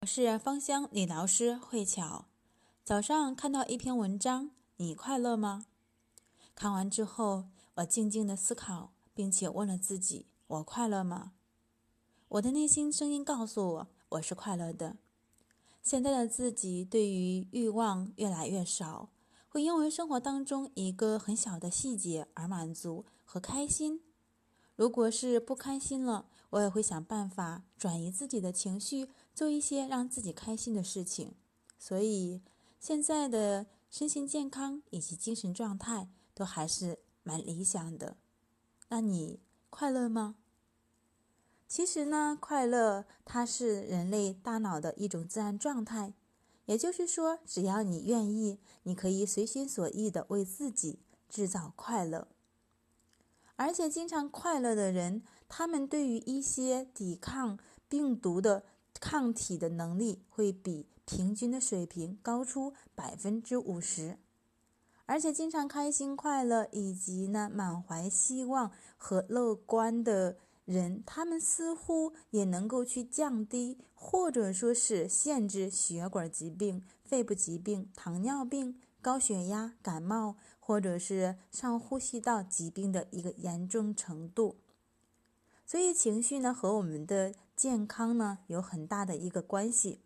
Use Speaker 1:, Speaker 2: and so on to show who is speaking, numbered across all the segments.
Speaker 1: 我是芳香理疗师慧巧。早上看到一篇文章，你快乐吗？看完之后，我静静的思考，并且问了自己：我快乐吗？我的内心声音告诉我，我是快乐的。现在的自己对于欲望越来越少，会因为生活当中一个很小的细节而满足和开心。如果是不开心了，我也会想办法转移自己的情绪，做一些让自己开心的事情。所以现在的身心健康以及精神状态都还是蛮理想的。那你快乐吗？其实呢，快乐它是人类大脑的一种自然状态，也就是说，只要你愿意，你可以随心所欲的为自己制造快乐。而且，经常快乐的人，他们对于一些抵抗病毒的抗体的能力会比平均的水平高出百分之五十。而且，经常开心快乐以及呢满怀希望和乐观的人，他们似乎也能够去降低或者说是限制血管疾病、肺部疾病、糖尿病。高血压、感冒，或者是上呼吸道疾病的一个严重程度，所以情绪呢和我们的健康呢有很大的一个关系。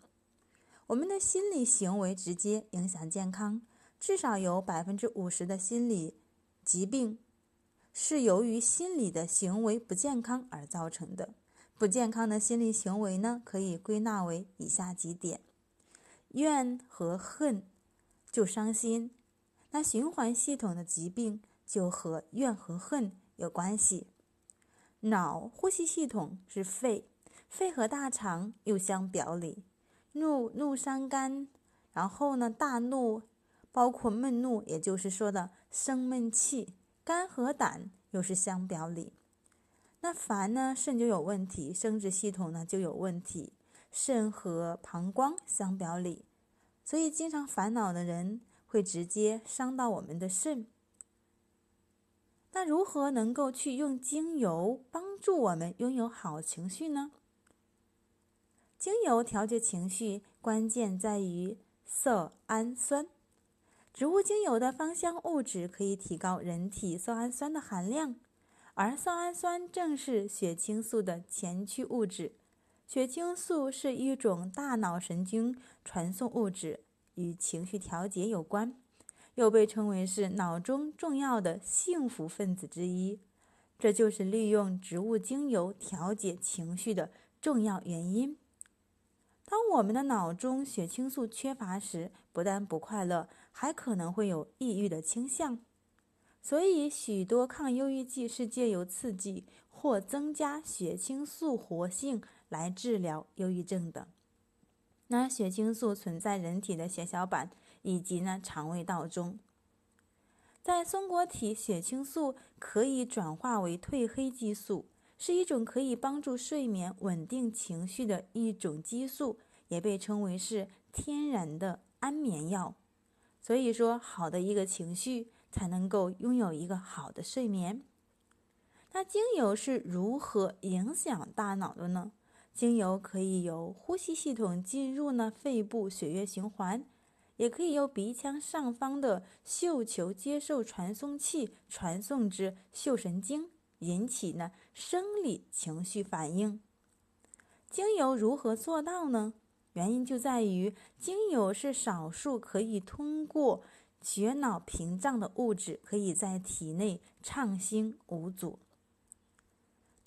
Speaker 1: 我们的心理行为直接影响健康，至少有百分之五十的心理疾病是由于心理的行为不健康而造成的。不健康的心理行为呢，可以归纳为以下几点：怨和恨。就伤心，那循环系统的疾病就和怨和恨有关系。脑呼吸系统是肺，肺和大肠又相表里。怒怒伤肝，然后呢，大怒包括闷怒，也就是说的生闷气。肝和胆又是相表里。那烦呢，肾就有问题，生殖系统呢就有问题。肾和膀胱相表里。所以，经常烦恼的人会直接伤到我们的肾。那如何能够去用精油帮助我们拥有好情绪呢？精油调节情绪关键在于色氨酸。植物精油的芳香物质可以提高人体色氨酸的含量，而色氨酸正是血清素的前驱物质。血清素是一种大脑神经传送物质，与情绪调节有关，又被称为是脑中重要的幸福分子之一。这就是利用植物精油调节情绪的重要原因。当我们的脑中血清素缺乏时，不但不快乐，还可能会有抑郁的倾向。所以，许多抗忧郁剂是借由刺激或增加血清素活性。来治疗忧郁症的。那血清素存在人体的血小板以及呢肠胃道中，在松果体，血清素可以转化为褪黑激素，是一种可以帮助睡眠、稳定情绪的一种激素，也被称为是天然的安眠药。所以说，好的一个情绪才能够拥有一个好的睡眠。那精油是如何影响大脑的呢？精油可以由呼吸系统进入呢肺部血液循环，也可以由鼻腔上方的嗅球接受传送器传送至嗅神经，引起呢生理情绪反应。精油如何做到呢？原因就在于精油是少数可以通过血脑屏障的物质，可以在体内畅行无阻。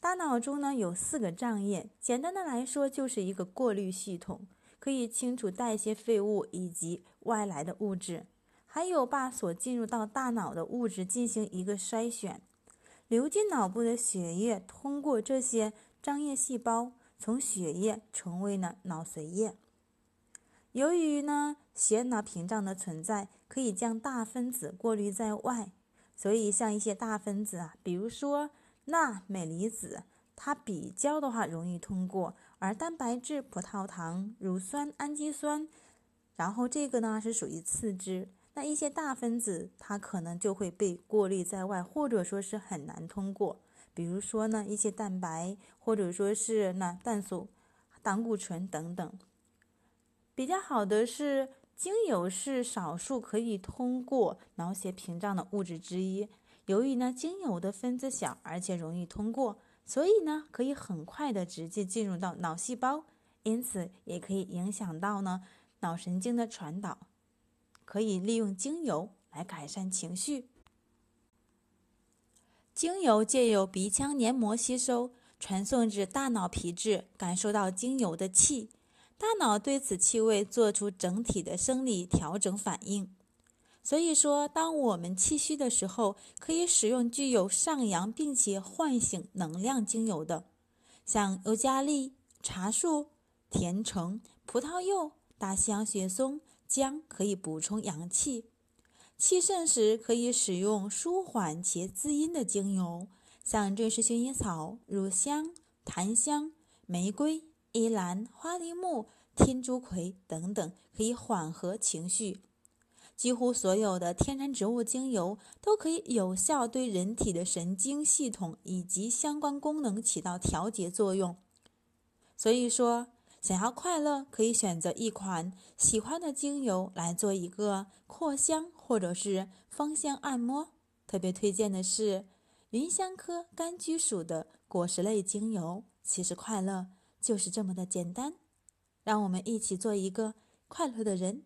Speaker 1: 大脑中呢有四个脏液，简单的来说就是一个过滤系统，可以清除代谢废物以及外来的物质，还有把所进入到大脑的物质进行一个筛选。流进脑部的血液通过这些脏液细胞，从血液成为了脑髓液。由于呢血脑屏障的存在，可以将大分子过滤在外，所以像一些大分子啊，比如说。钠镁离子，它比较的话容易通过，而蛋白质、葡萄糖、乳酸、氨基酸，然后这个呢是属于次之。那一些大分子，它可能就会被过滤在外，或者说是很难通过。比如说呢，一些蛋白，或者说是那氮素、胆固醇等等。比较好的是，精油是少数可以通过脑血屏障的物质之一。由于呢，精油的分子小，而且容易通过，所以呢，可以很快的直接进入到脑细胞，因此也可以影响到呢脑神经的传导。可以利用精油来改善情绪。精油借由鼻腔黏膜吸收，传送至大脑皮质，感受到精油的气，大脑对此气味做出整体的生理调整反应。所以说，当我们气虚的时候，可以使用具有上扬并且唤醒能量精油的，像尤加利、茶树、甜橙、葡萄柚、大西洋雪松、姜，可以补充阳气。气盛时可以使用舒缓且滋阴的精油，像瑞士薰衣草、乳香、檀香、玫瑰、依兰花梨木、天竺葵等等，可以缓和情绪。几乎所有的天然植物精油都可以有效对人体的神经系统以及相关功能起到调节作用。所以说，想要快乐，可以选择一款喜欢的精油来做一个扩香或者是芳香按摩。特别推荐的是芸香科柑橘属的果实类精油。其实快乐就是这么的简单，让我们一起做一个快乐的人。